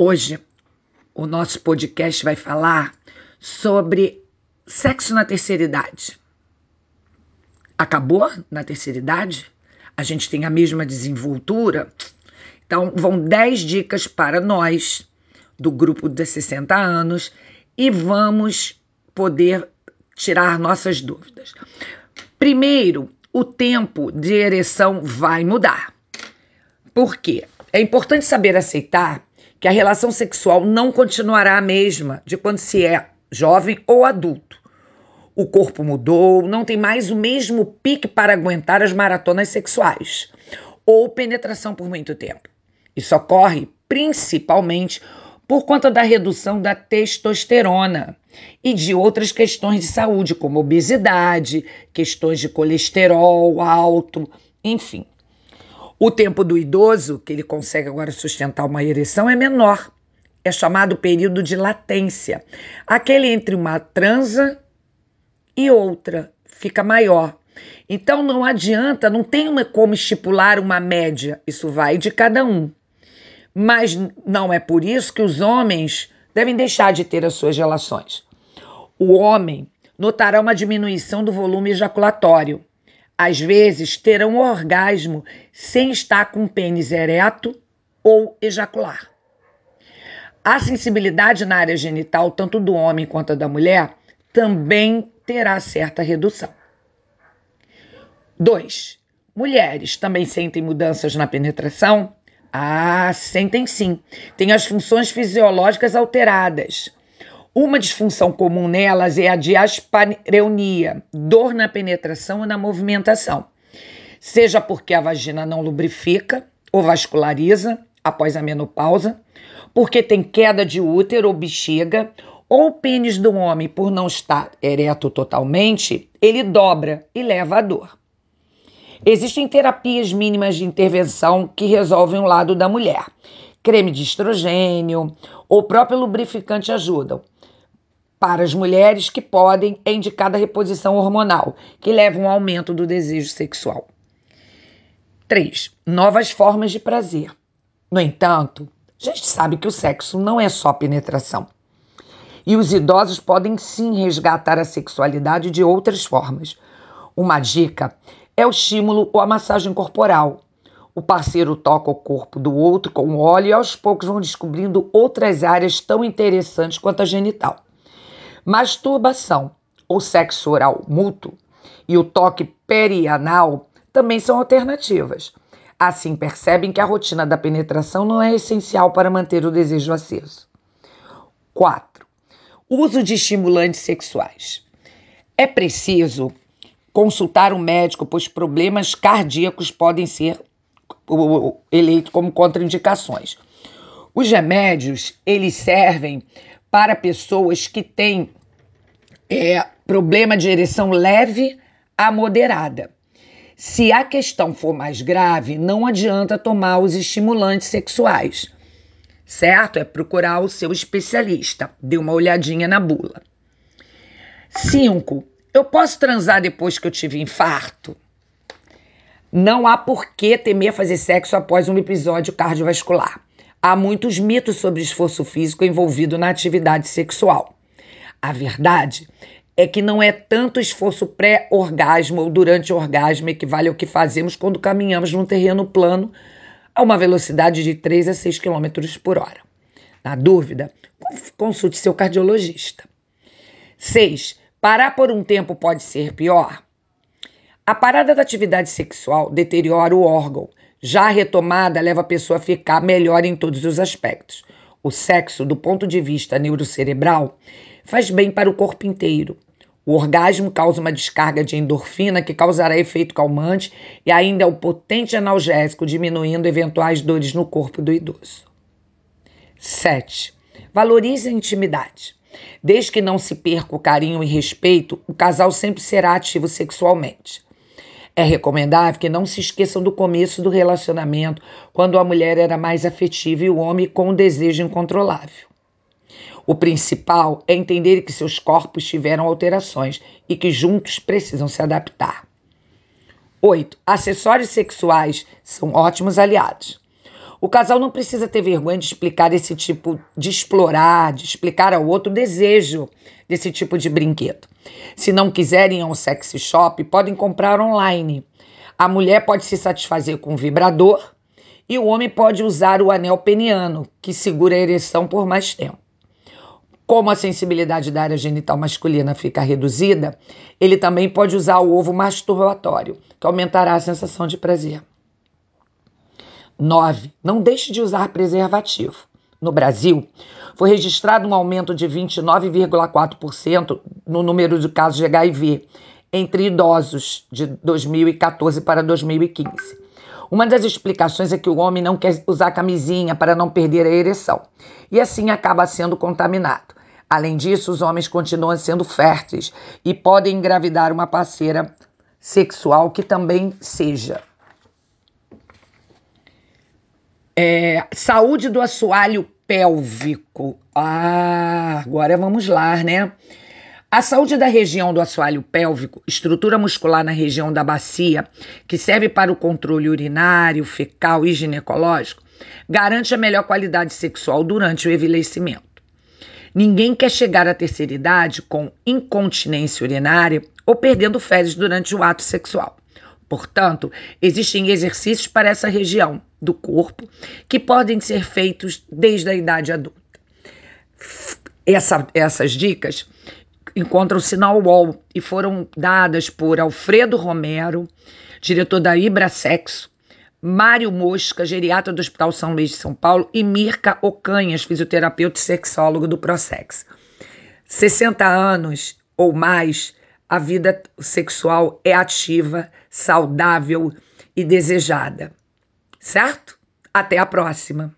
Hoje, o nosso podcast vai falar sobre sexo na terceira idade. Acabou na terceira idade? A gente tem a mesma desenvoltura? Então, vão 10 dicas para nós, do grupo de 60 anos, e vamos poder tirar nossas dúvidas. Primeiro, o tempo de ereção vai mudar. Por quê? É importante saber aceitar que a relação sexual não continuará a mesma de quando se é jovem ou adulto. O corpo mudou, não tem mais o mesmo pique para aguentar as maratonas sexuais ou penetração por muito tempo. Isso ocorre principalmente por conta da redução da testosterona e de outras questões de saúde, como obesidade, questões de colesterol alto, enfim. O tempo do idoso, que ele consegue agora sustentar uma ereção, é menor. É chamado período de latência. Aquele entre uma transa e outra fica maior. Então não adianta, não tem uma, como estipular uma média. Isso vai de cada um. Mas não é por isso que os homens devem deixar de ter as suas relações. O homem notará uma diminuição do volume ejaculatório às vezes terão orgasmo sem estar com o pênis ereto ou ejacular. A sensibilidade na área genital, tanto do homem quanto da mulher, também terá certa redução. 2. Mulheres também sentem mudanças na penetração? Ah, sentem sim. Tem as funções fisiológicas alteradas. Uma disfunção comum nelas é a diaspareunia, dor na penetração e na movimentação. Seja porque a vagina não lubrifica ou vasculariza após a menopausa, porque tem queda de útero ou bexiga, ou o pênis do homem, por não estar ereto totalmente, ele dobra e leva a dor. Existem terapias mínimas de intervenção que resolvem o lado da mulher. Creme de estrogênio ou próprio lubrificante ajudam. Para as mulheres que podem, é indicada a reposição hormonal, que leva a um aumento do desejo sexual. 3. Novas formas de prazer. No entanto, a gente sabe que o sexo não é só penetração. E os idosos podem sim resgatar a sexualidade de outras formas. Uma dica é o estímulo ou a massagem corporal. O parceiro toca o corpo do outro com óleo e aos poucos vão descobrindo outras áreas tão interessantes quanto a genital. Masturbação ou sexo oral mútuo e o toque perianal também são alternativas. Assim, percebem que a rotina da penetração não é essencial para manter o desejo aceso. 4. Uso de estimulantes sexuais. É preciso consultar um médico, pois problemas cardíacos podem ser eleitos como contraindicações. Os remédios, eles servem para pessoas que têm é, problema de ereção leve a moderada. Se a questão for mais grave, não adianta tomar os estimulantes sexuais, certo? É procurar o seu especialista. Dê uma olhadinha na bula. 5. Eu posso transar depois que eu tive infarto? Não há por que temer fazer sexo após um episódio cardiovascular. Há muitos mitos sobre esforço físico envolvido na atividade sexual. A verdade é que não é tanto esforço pré-orgasmo ou durante o orgasmo equivale ao que fazemos quando caminhamos num terreno plano a uma velocidade de 3 a 6 km por hora. Na dúvida, consulte seu cardiologista. 6. Parar por um tempo pode ser pior? A parada da atividade sexual deteriora o órgão. Já a retomada leva a pessoa a ficar melhor em todos os aspectos. O sexo, do ponto de vista neurocerebral, faz bem para o corpo inteiro. O orgasmo causa uma descarga de endorfina que causará efeito calmante e ainda é um potente analgésico, diminuindo eventuais dores no corpo do idoso. 7. Valorize a intimidade. Desde que não se perca o carinho e respeito, o casal sempre será ativo sexualmente. É recomendável que não se esqueçam do começo do relacionamento, quando a mulher era mais afetiva e o homem com um desejo incontrolável. O principal é entender que seus corpos tiveram alterações e que juntos precisam se adaptar. 8. Acessórios sexuais são ótimos aliados. O casal não precisa ter vergonha de explicar esse tipo, de explorar, de explicar ao outro o desejo desse tipo de brinquedo. Se não quiserem ir ao sexy shop, podem comprar online. A mulher pode se satisfazer com o vibrador e o homem pode usar o anel peniano, que segura a ereção por mais tempo. Como a sensibilidade da área genital masculina fica reduzida, ele também pode usar o ovo masturbatório, que aumentará a sensação de prazer. 9. Não deixe de usar preservativo. No Brasil, foi registrado um aumento de 29,4% no número de casos de HIV entre idosos de 2014 para 2015. Uma das explicações é que o homem não quer usar camisinha para não perder a ereção e assim acaba sendo contaminado. Além disso, os homens continuam sendo férteis e podem engravidar uma parceira sexual que também seja. É, saúde do assoalho pélvico. Ah, agora vamos lá, né? A saúde da região do assoalho pélvico, estrutura muscular na região da bacia, que serve para o controle urinário, fecal e ginecológico, garante a melhor qualidade sexual durante o envelhecimento. Ninguém quer chegar à terceira idade com incontinência urinária ou perdendo fezes durante o ato sexual. Portanto, existem exercícios para essa região do corpo que podem ser feitos desde a idade adulta. Essa, essas dicas encontram-se na UOL e foram dadas por Alfredo Romero, diretor da Ibrasexo, Mário Mosca, geriatra do Hospital São Luís de São Paulo, e Mirka Ocanhas, fisioterapeuta e sexólogo do Prosex. 60 anos ou mais, a vida sexual é ativa, saudável e desejada. Certo? Até a próxima!